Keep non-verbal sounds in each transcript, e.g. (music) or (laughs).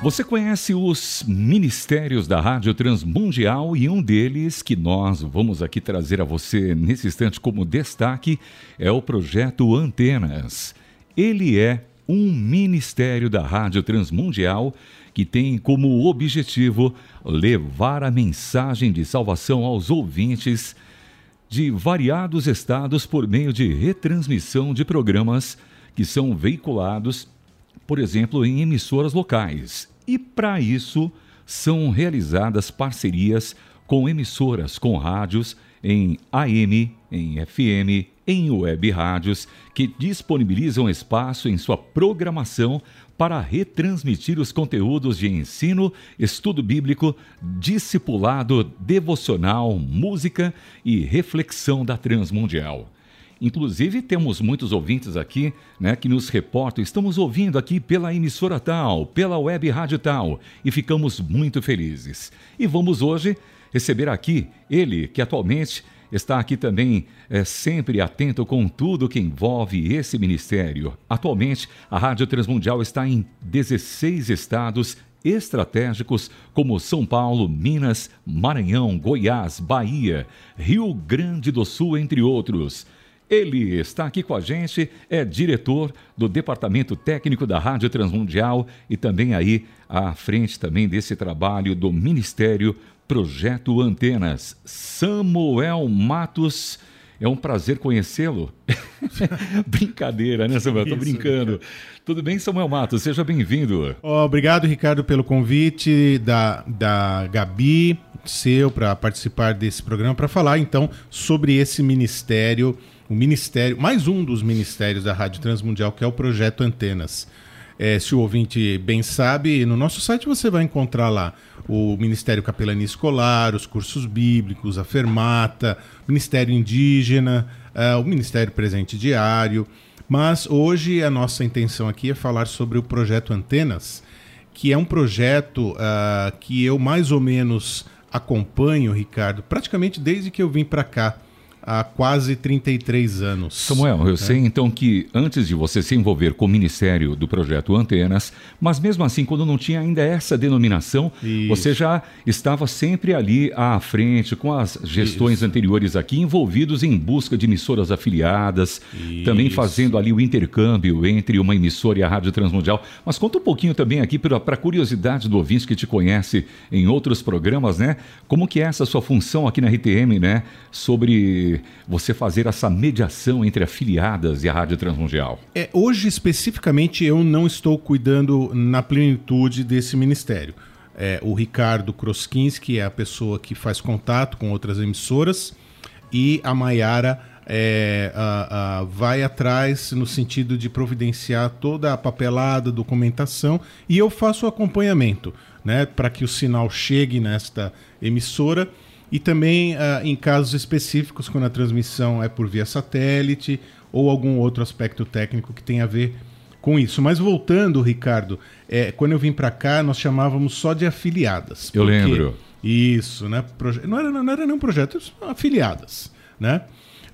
Você conhece os ministérios da Rádio Transmundial e um deles que nós vamos aqui trazer a você nesse instante como destaque é o projeto Antenas. Ele é um ministério da Rádio Transmundial que tem como objetivo levar a mensagem de salvação aos ouvintes de variados estados por meio de retransmissão de programas que são veiculados por exemplo, em emissoras locais. E para isso são realizadas parcerias com emissoras com rádios em AM, em FM, em web rádios que disponibilizam espaço em sua programação para retransmitir os conteúdos de ensino, estudo bíblico, discipulado, devocional, música e reflexão da Transmundial. Inclusive, temos muitos ouvintes aqui né, que nos reportam. Estamos ouvindo aqui pela emissora tal, pela web rádio tal, e ficamos muito felizes. E vamos hoje receber aqui ele, que atualmente está aqui também é, sempre atento com tudo que envolve esse ministério. Atualmente, a Rádio Transmundial está em 16 estados estratégicos como São Paulo, Minas, Maranhão, Goiás, Bahia, Rio Grande do Sul, entre outros. Ele está aqui com a gente, é diretor do Departamento Técnico da Rádio Transmundial e também aí à frente também desse trabalho do Ministério Projeto Antenas. Samuel Matos, é um prazer conhecê-lo. (laughs) Brincadeira, né, Samuel? Estou brincando. Tudo bem, Samuel Matos? Seja bem-vindo. obrigado, Ricardo, pelo convite da, da Gabi, seu, para participar desse programa, para falar então sobre esse ministério o ministério, mais um dos ministérios da Rádio Transmundial, que é o projeto Antenas. É, se o ouvinte bem sabe, no nosso site você vai encontrar lá o Ministério Capelania Escolar, os cursos bíblicos, a Fermata, o Ministério Indígena, uh, o Ministério Presente Diário. Mas hoje a nossa intenção aqui é falar sobre o projeto Antenas, que é um projeto uh, que eu mais ou menos acompanho, Ricardo, praticamente desde que eu vim para cá há quase 33 anos. Samuel, eu é. sei então que antes de você se envolver com o Ministério do Projeto Antenas, mas mesmo assim, quando não tinha ainda essa denominação, Isso. você já estava sempre ali à frente, com as gestões Isso. anteriores aqui, envolvidos em busca de emissoras afiliadas, Isso. também fazendo ali o intercâmbio entre uma emissora e a Rádio Transmundial. Mas conta um pouquinho também aqui, para a curiosidade do ouvinte que te conhece em outros programas, né? Como que é essa sua função aqui na RTM, né? Sobre você fazer essa mediação entre afiliadas e a Rádio Transmundial? É, hoje, especificamente, eu não estou cuidando na plenitude desse ministério. É, o Ricardo Kroskinski é a pessoa que faz contato com outras emissoras e a Maiara é, a, a, vai atrás no sentido de providenciar toda a papelada, documentação e eu faço o acompanhamento né, para que o sinal chegue nesta emissora e também uh, em casos específicos, quando a transmissão é por via satélite ou algum outro aspecto técnico que tem a ver com isso. Mas voltando, Ricardo, é, quando eu vim para cá, nós chamávamos só de afiliadas. Eu lembro. Isso, né? Proje... Não, era, não era nem um projeto, afiliadas, né?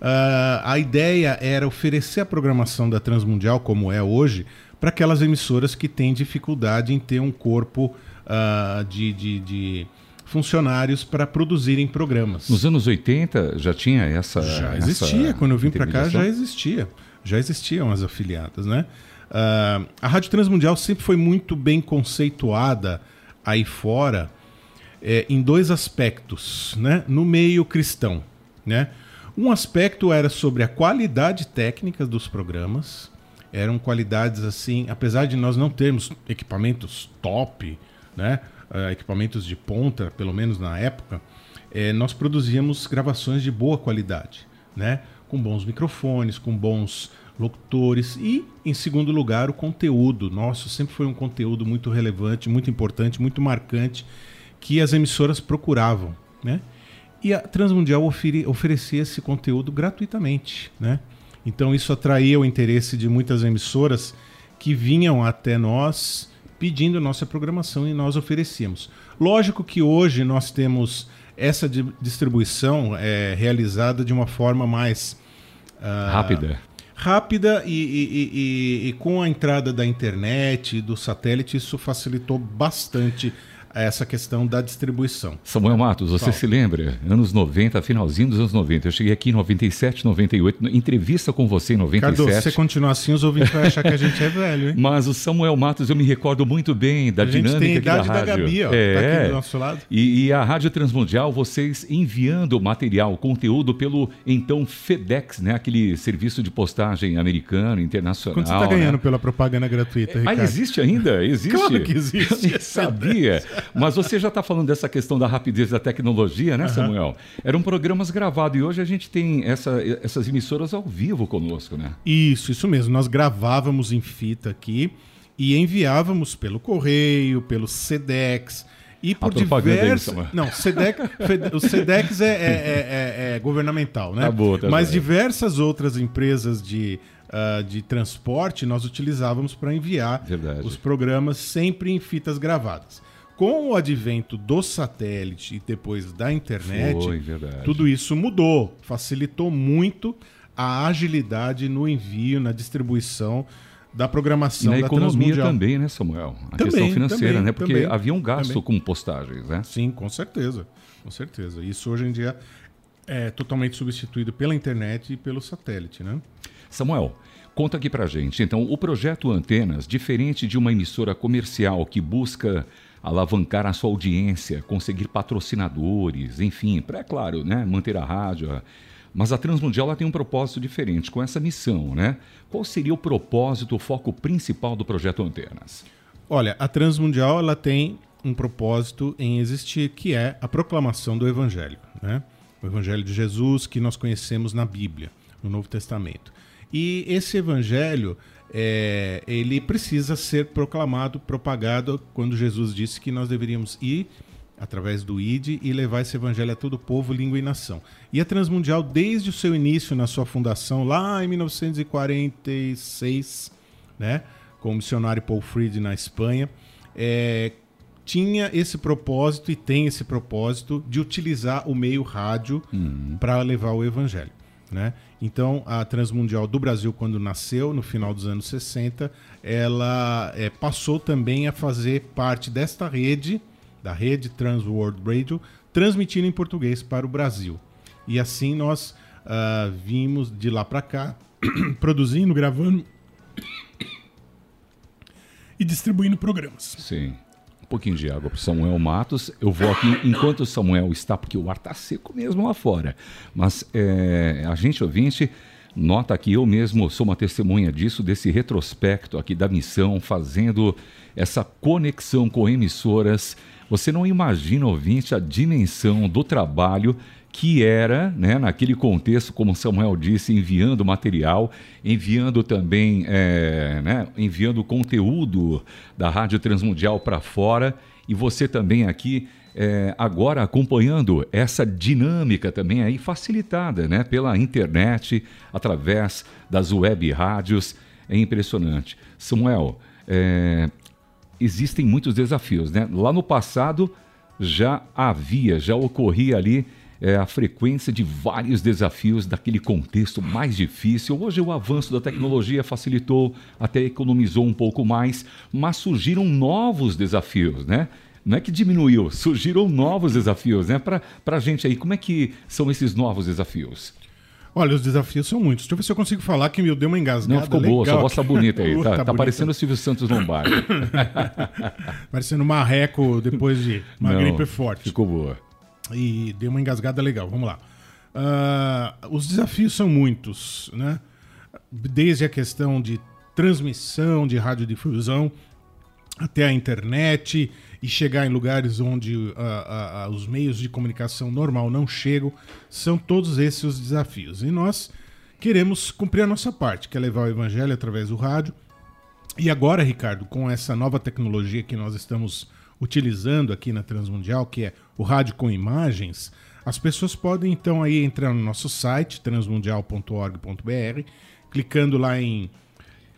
Uh, a ideia era oferecer a programação da Transmundial, como é hoje, para aquelas emissoras que têm dificuldade em ter um corpo uh, de, de, de funcionários para produzirem programas. Nos anos 80 já tinha essa. Já existia, essa quando eu vim para cá já existia. Já existiam as afiliadas, né? Uh, a Rádio Transmundial sempre foi muito bem conceituada aí fora é, em dois aspectos, né? No meio cristão, né? Um aspecto era sobre a qualidade técnica dos programas, eram qualidades assim, apesar de nós não termos equipamentos top, né? Uh, equipamentos de ponta, pelo menos na época, é, nós produzíamos gravações de boa qualidade, né? com bons microfones, com bons locutores e, em segundo lugar, o conteúdo. Nosso sempre foi um conteúdo muito relevante, muito importante, muito marcante que as emissoras procuravam, né? E a Transmundial ofere oferecia esse conteúdo gratuitamente, né? Então isso atraía o interesse de muitas emissoras que vinham até nós pedindo nossa programação e nós oferecíamos. Lógico que hoje nós temos essa distribuição é, realizada de uma forma mais uh, rápida. rápida e, e, e, e, com a entrada da internet, do satélite, isso facilitou bastante essa questão da distribuição. Samuel Matos, você se lembra? Anos 90, finalzinho dos anos 90. Eu cheguei aqui em 97, 98, entrevista com você em 97. Cardoso, se você continuar assim, os ouvintes vão achar que a gente é velho, hein? (laughs) Mas o Samuel Matos, eu me recordo muito bem da a dinâmica tem a idade da, da rádio. Gabi, ó, é. tá aqui do nosso lado. E, e, a Rádio Transmundial, vocês enviando material, conteúdo pelo então FedEx, né? Aquele serviço de postagem americano, internacional. Quanto você está ganhando né? pela propaganda gratuita, Ricardo? Ah, existe ainda? (laughs) Existe? Claro que existe. Eu sabia. (laughs) Mas você já está falando dessa questão da rapidez da tecnologia, né, Samuel? Uhum. Eram programas gravados e hoje a gente tem essa, essas emissoras ao vivo conosco, né? Isso, isso mesmo. Nós gravávamos em fita aqui e enviávamos pelo correio, pelo SEDEX e por diversas. Não, SEDEX, o SEDEX é, é, é, é, governamental, né? Tá boa, tá Mas diversas outras empresas de, uh, de transporte nós utilizávamos para enviar Verdade. os programas sempre em fitas gravadas. Com o advento do satélite e depois da internet, Foi, tudo isso mudou, facilitou muito a agilidade no envio, na distribuição da programação e na da economia também, né, Samuel? A também, questão financeira, também, né? Porque também, havia um gasto com postagens, né? Sim, com certeza. Com certeza. Isso hoje em dia é totalmente substituído pela internet e pelo satélite, né? Samuel, conta aqui pra gente. Então, o projeto Antenas, diferente de uma emissora comercial que busca alavancar a sua audiência, conseguir patrocinadores, enfim, para, é claro, né, manter a rádio. Mas a Transmundial ela tem um propósito diferente com essa missão, né? Qual seria o propósito, o foco principal do projeto Antenas? Olha, a Transmundial ela tem um propósito em existir, que é a proclamação do Evangelho, né? O Evangelho de Jesus que nós conhecemos na Bíblia, no Novo Testamento. E esse Evangelho é, ele precisa ser proclamado, propagado, quando Jesus disse que nós deveríamos ir através do ID e levar esse evangelho a todo povo, língua e nação. E a Transmundial, desde o seu início na sua fundação, lá em 1946, né, com o missionário Paul Fried na Espanha, é, tinha esse propósito e tem esse propósito de utilizar o meio rádio uhum. para levar o evangelho. Né? Então, a Transmundial do Brasil, quando nasceu, no final dos anos 60, ela é, passou também a fazer parte desta rede, da rede Trans World Radio, transmitindo em português para o Brasil. E assim nós uh, vimos de lá para cá, (coughs) produzindo, gravando (coughs) e distribuindo programas. Sim um pouquinho de água para Samuel Matos. Eu vou aqui enquanto o Samuel está, porque o ar está seco mesmo lá fora. Mas é, a gente ouvinte nota que eu mesmo sou uma testemunha disso, desse retrospecto aqui da missão, fazendo essa conexão com emissoras. Você não imagina, ouvinte, a dimensão do trabalho que era, né, naquele contexto, como Samuel disse, enviando material, enviando também, é, né, enviando conteúdo da Rádio Transmundial para fora, e você também aqui é, agora acompanhando essa dinâmica também aí facilitada, né, pela internet, através das web rádios, é impressionante. Samuel, é, existem muitos desafios, né? Lá no passado já havia, já ocorria ali é, a frequência de vários desafios daquele contexto mais difícil. Hoje o avanço da tecnologia facilitou, até economizou um pouco mais, mas surgiram novos desafios, né? Não é que diminuiu, surgiram novos desafios, né? Para a gente aí, como é que são esses novos desafios? Olha, os desafios são muitos. Deixa eu ver se eu consigo falar que me deu uma engasgada. Não, ficou legal. boa, sua voz tá bonita aí. (laughs) Tá, tá tá parecendo o Silvio Santos Lombardi. (laughs) parecendo marreco depois de uma Não, gripe forte. Ficou boa. E deu uma engasgada legal. Vamos lá. Uh, os desafios são muitos, né? Desde a questão de transmissão de radiodifusão até a internet e chegar em lugares onde uh, uh, os meios de comunicação normal não chegam, são todos esses os desafios. E nós queremos cumprir a nossa parte, que é levar o evangelho através do rádio. E agora, Ricardo, com essa nova tecnologia que nós estamos utilizando aqui na Transmundial, que é o rádio com imagens, as pessoas podem então aí entrar no nosso site transmundial.org.br, clicando lá em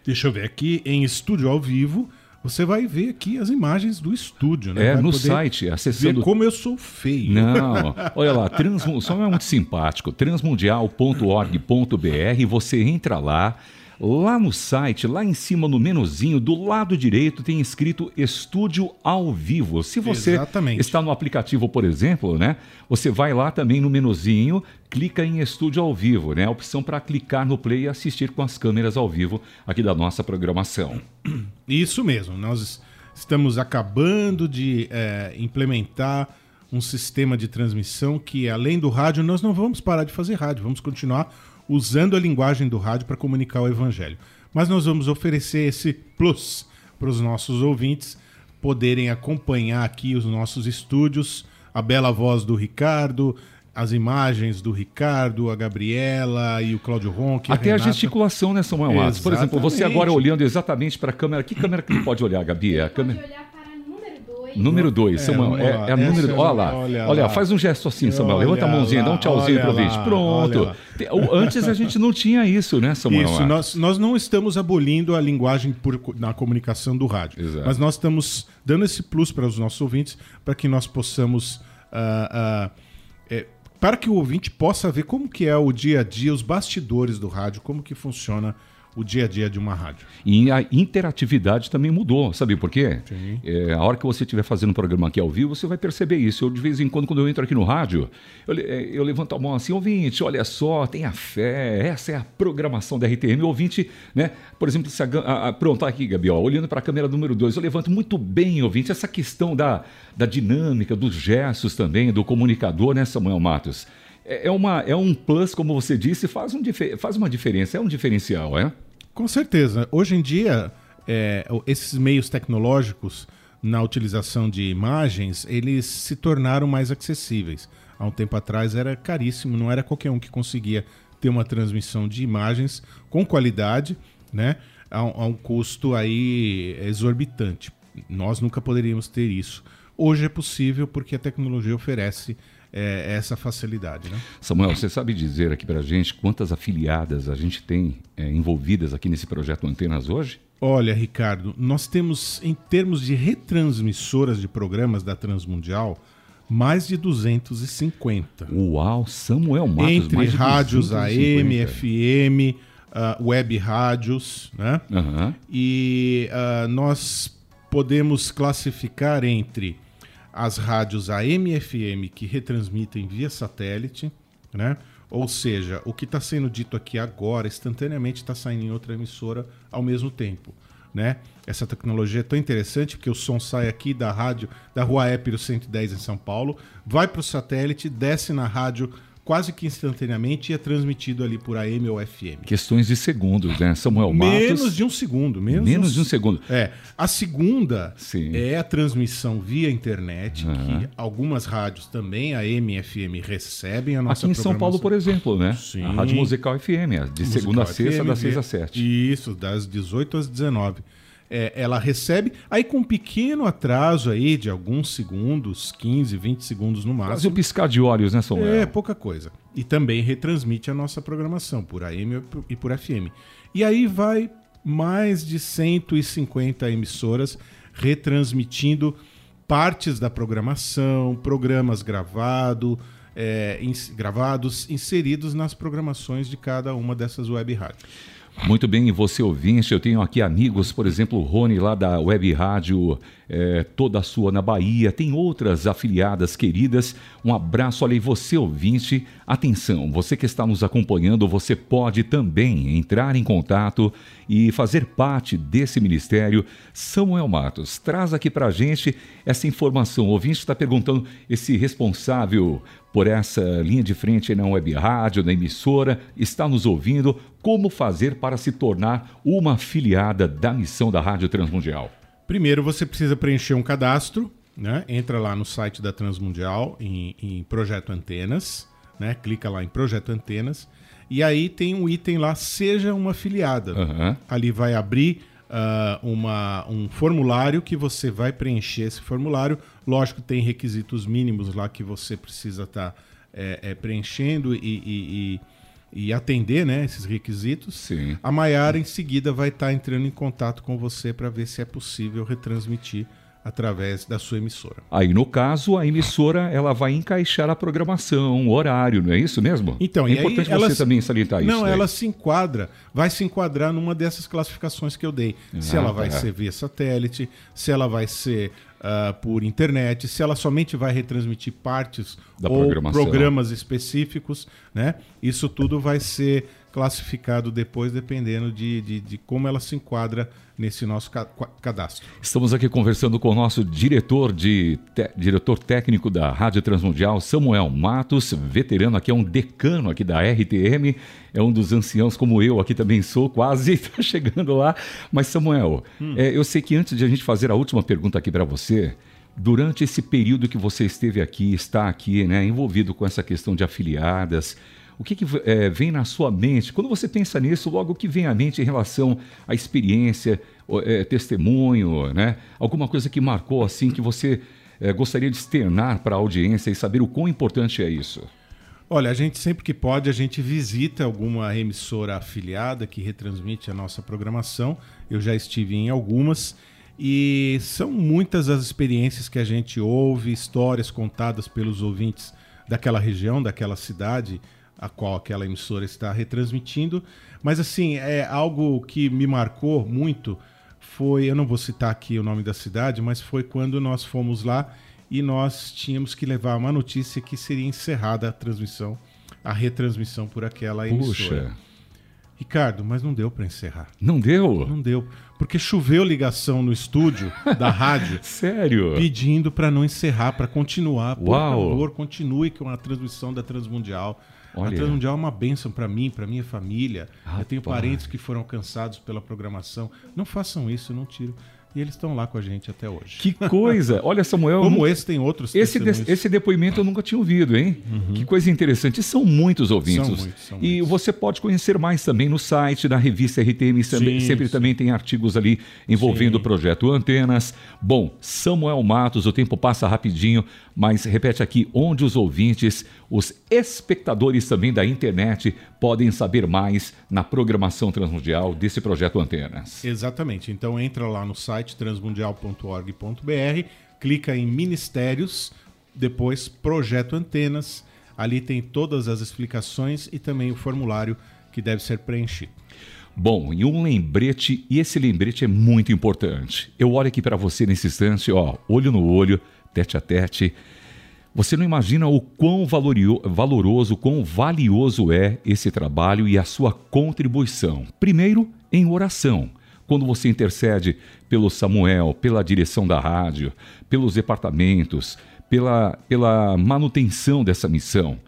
deixa eu ver aqui em estúdio ao vivo, você vai ver aqui as imagens do estúdio, né? É, vai no site, acessando. como eu sou feio. Não, olha lá, transmu... só é muito simpático. transmundial.org.br, você entra lá. Lá no site, lá em cima no menuzinho, do lado direito tem escrito Estúdio ao Vivo. Se você Exatamente. está no aplicativo, por exemplo, né? Você vai lá também no menuzinho, clica em Estúdio ao Vivo, né? A opção para clicar no play e assistir com as câmeras ao vivo aqui da nossa programação. (clears throat) Isso mesmo. Nós estamos acabando de é, implementar um sistema de transmissão que, além do rádio, nós não vamos parar de fazer rádio, vamos continuar usando a linguagem do rádio para comunicar o evangelho. Mas nós vamos oferecer esse plus para os nossos ouvintes poderem acompanhar aqui os nossos estúdios, a bela voz do Ricardo, as imagens do Ricardo, a Gabriela e o Cláudio Ronque. Até a, a gesticulação, né, Samuel? Por exemplo, você agora olhando exatamente para a câmera. Que câmera que ele pode olhar, Gabi? A câmera... Número 2, Samuel. É, é, número. Olha lá. Olha, olha lá. faz um gesto assim, Samuel. Levanta a mãozinha, lá, dá um tchauzinho pro vídeo. Pronto. Antes a gente não tinha isso, né, Samuel? Isso, nós, nós não estamos abolindo a linguagem por, na comunicação do rádio. Exato. Mas nós estamos dando esse plus para os nossos ouvintes para que nós possamos. Uh, uh, é, para que o ouvinte possa ver como que é o dia a dia, os bastidores do rádio, como que funciona o dia a dia de uma rádio. E a interatividade também mudou, sabe por quê? É, a hora que você estiver fazendo um programa aqui ao vivo, você vai perceber isso. Eu, de vez em quando, quando eu entro aqui no rádio, eu, é, eu levanto a mão assim, ouvinte, olha só, tenha fé, essa é a programação da RTM. O ouvinte, né? Por exemplo, se a, a, pronto, tá aqui, Gabi, ó, olhando para a câmera número 2, eu levanto muito bem, ouvinte, essa questão da, da dinâmica, dos gestos também, do comunicador, né, Samuel Matos? É, é, uma, é um plus, como você disse, faz, um, faz uma diferença, é um diferencial, é? Com certeza. Hoje em dia, é, esses meios tecnológicos na utilização de imagens, eles se tornaram mais acessíveis. Há um tempo atrás era caríssimo, não era qualquer um que conseguia ter uma transmissão de imagens com qualidade, né? A, a um custo aí exorbitante. Nós nunca poderíamos ter isso. Hoje é possível porque a tecnologia oferece é, essa facilidade. Né? Samuel, você sabe dizer aqui para a gente quantas afiliadas a gente tem é, envolvidas aqui nesse projeto Antenas hoje? Olha, Ricardo, nós temos, em termos de retransmissoras de programas da Transmundial, mais de 250. Uau, Samuel Matos, Entre mais de rádios AM, FM, uh, web rádios, né? Uhum. E uh, nós podemos classificar entre as rádios AM e FM que retransmitem via satélite, né? Ou seja, o que está sendo dito aqui agora, instantaneamente está saindo em outra emissora ao mesmo tempo. Né? Essa tecnologia é tão interessante porque o som sai aqui da rádio da Rua Épiro 110 em São Paulo, vai para o satélite, desce na rádio quase que instantaneamente é transmitido ali por AM ou FM. Questões de segundos, né? Samuel Matos. Menos de um segundo. Menos, menos de um segundo. É. A segunda Sim. é a transmissão via internet, uhum. que algumas rádios também, a AM e FM, recebem a nossa Aqui em São Paulo, por exemplo, né? Sim. A Rádio Musical FM, de Musical segunda a sexta, das 6 às 7. Isso, das 18 às 19 é, ela recebe, aí com um pequeno atraso aí de alguns segundos, 15, 20 segundos no máximo. Quase um piscar de olhos, né, Samuel? É, pouca coisa. E também retransmite a nossa programação por AM e por FM. E aí vai mais de 150 emissoras retransmitindo partes da programação, programas gravado, é, ins gravados, inseridos nas programações de cada uma dessas web rádios. Muito bem, você ouvinte, eu tenho aqui amigos, por exemplo, o Rony lá da Web Rádio é, Toda Sua na Bahia, tem outras afiliadas queridas. Um abraço, olha aí, você ouvinte, atenção, você que está nos acompanhando, você pode também entrar em contato e fazer parte desse ministério. Samuel Matos, traz aqui para a gente essa informação. O ouvinte está perguntando, esse responsável por essa linha de frente na web rádio, na emissora, está nos ouvindo, como fazer para se tornar uma afiliada da missão da Rádio Transmundial? Primeiro você precisa preencher um cadastro, né? Entra lá no site da Transmundial em, em Projeto Antenas, né? Clica lá em Projeto Antenas e aí tem um item lá Seja uma afiliada. Uhum. Ali vai abrir uh, uma, um formulário que você vai preencher esse formulário. Lógico, tem requisitos mínimos lá que você precisa estar tá, é, é, preenchendo e, e, e atender né, esses requisitos, Sim. a Maiara em seguida vai estar tá entrando em contato com você para ver se é possível retransmitir através da sua emissora. Aí, no caso, a emissora ela vai encaixar a programação, o horário, não é isso mesmo? Então, é importante você também salientar não, isso. Não, ela se enquadra, vai se enquadrar numa dessas classificações que eu dei. Ah, se ela vai tá. ser via satélite, se ela vai ser uh, por internet, se ela somente vai retransmitir partes da ou programas específicos, né? Isso tudo vai ser classificado depois, dependendo de, de, de como ela se enquadra nesse nosso ca cadastro. Estamos aqui conversando com o nosso diretor de diretor técnico da Rádio Transmundial, Samuel Matos, veterano aqui, é um decano aqui da RTM, é um dos anciãos como eu aqui também sou, quase (laughs) está chegando lá. Mas Samuel, hum. é, eu sei que antes de a gente fazer a última pergunta aqui para você, durante esse período que você esteve aqui, está aqui, né, envolvido com essa questão de afiliadas, o que, que é, vem na sua mente? Quando você pensa nisso, logo o que vem à mente em relação à experiência, é, testemunho, né? Alguma coisa que marcou assim que você é, gostaria de externar para a audiência e saber o quão importante é isso? Olha, a gente sempre que pode, a gente visita alguma emissora afiliada que retransmite a nossa programação. Eu já estive em algumas e são muitas as experiências que a gente ouve, histórias contadas pelos ouvintes daquela região, daquela cidade, a qual aquela emissora está retransmitindo. Mas assim, é algo que me marcou muito foi, eu não vou citar aqui o nome da cidade, mas foi quando nós fomos lá e nós tínhamos que levar uma notícia que seria encerrada a transmissão, a retransmissão por aquela emissora. Puxa. Ricardo, mas não deu para encerrar. Não deu? Não deu, porque choveu ligação no estúdio da rádio. (laughs) Sério? Pedindo para não encerrar, para continuar. Por Uau. favor, continue com a transmissão da Transmundial. Olha. A Transmundial é uma bênção para mim, para minha família. Rapaz. Eu tenho parentes que foram alcançados pela programação. Não façam isso, não tiro. E eles estão lá com a gente até hoje. Que coisa! (laughs) Olha, Samuel. Como esse tem outros. Esse, de, esse depoimento eu nunca tinha ouvido, hein? Uhum. Que coisa interessante. São muitos ouvintes. São muitos, são e muitos. você pode conhecer mais também no site da revista RTM. Sim, sempre sim. também tem artigos ali envolvendo sim. o projeto Antenas. Bom, Samuel Matos, o tempo passa rapidinho, mas repete aqui onde os ouvintes, os espectadores também da internet podem saber mais na programação transmundial desse projeto Antenas. Exatamente. Então entra lá no site transmundial.org.br, clica em Ministérios, depois Projeto Antenas. Ali tem todas as explicações e também o formulário que deve ser preenchido. Bom, e um lembrete, e esse lembrete é muito importante. Eu olho aqui para você nesse instante, ó, olho no olho, tete a tete você não imagina o quão valoroso, quão valioso é esse trabalho e a sua contribuição. Primeiro, em oração. Quando você intercede pelo Samuel, pela direção da rádio, pelos departamentos, pela, pela manutenção dessa missão.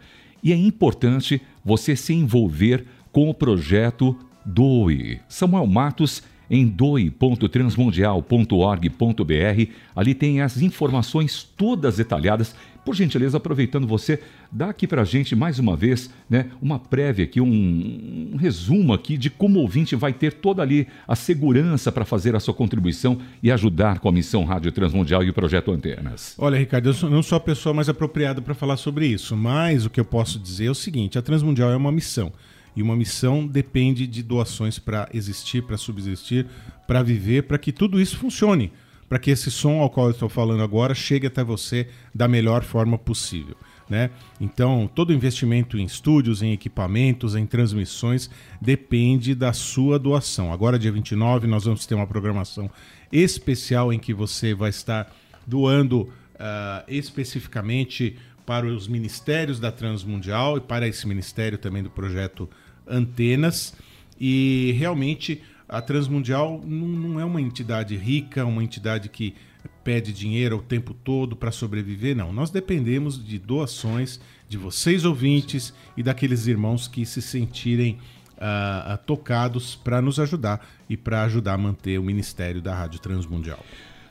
E é importante você se envolver com o projeto Doe. Samuel Matos em doe.transmundial.org.br. Ali tem as informações todas detalhadas por gentileza, aproveitando você, dá aqui para a gente mais uma vez né, uma prévia aqui, um, um resumo aqui de como o ouvinte vai ter toda ali a segurança para fazer a sua contribuição e ajudar com a missão Rádio Transmundial e o projeto Antenas. Olha, Ricardo, eu não sou a pessoa mais apropriada para falar sobre isso, mas o que eu posso dizer é o seguinte: a Transmundial é uma missão. E uma missão depende de doações para existir, para subsistir, para viver, para que tudo isso funcione para que esse som ao qual eu estou falando agora chegue até você da melhor forma possível. Né? Então, todo investimento em estúdios, em equipamentos, em transmissões depende da sua doação. Agora, dia 29, nós vamos ter uma programação especial em que você vai estar doando uh, especificamente para os ministérios da Transmundial e para esse ministério também do projeto Antenas. E realmente a Transmundial não, não é uma entidade rica, uma entidade que pede dinheiro o tempo todo para sobreviver, não. Nós dependemos de doações de vocês ouvintes e daqueles irmãos que se sentirem uh, tocados para nos ajudar e para ajudar a manter o ministério da Rádio Transmundial.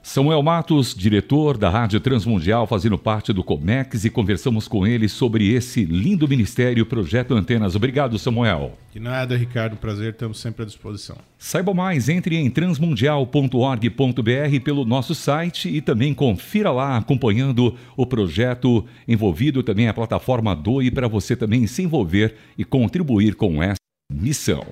Samuel Matos, diretor da Rádio Transmundial, fazendo parte do Comex, e conversamos com ele sobre esse lindo ministério Projeto Antenas. Obrigado, Samuel. De nada, Ricardo. Prazer, estamos sempre à disposição. Saiba mais, entre em transmundial.org.br pelo nosso site e também confira lá, acompanhando o projeto, envolvido também a plataforma DOI, para você também se envolver e contribuir com essa missão.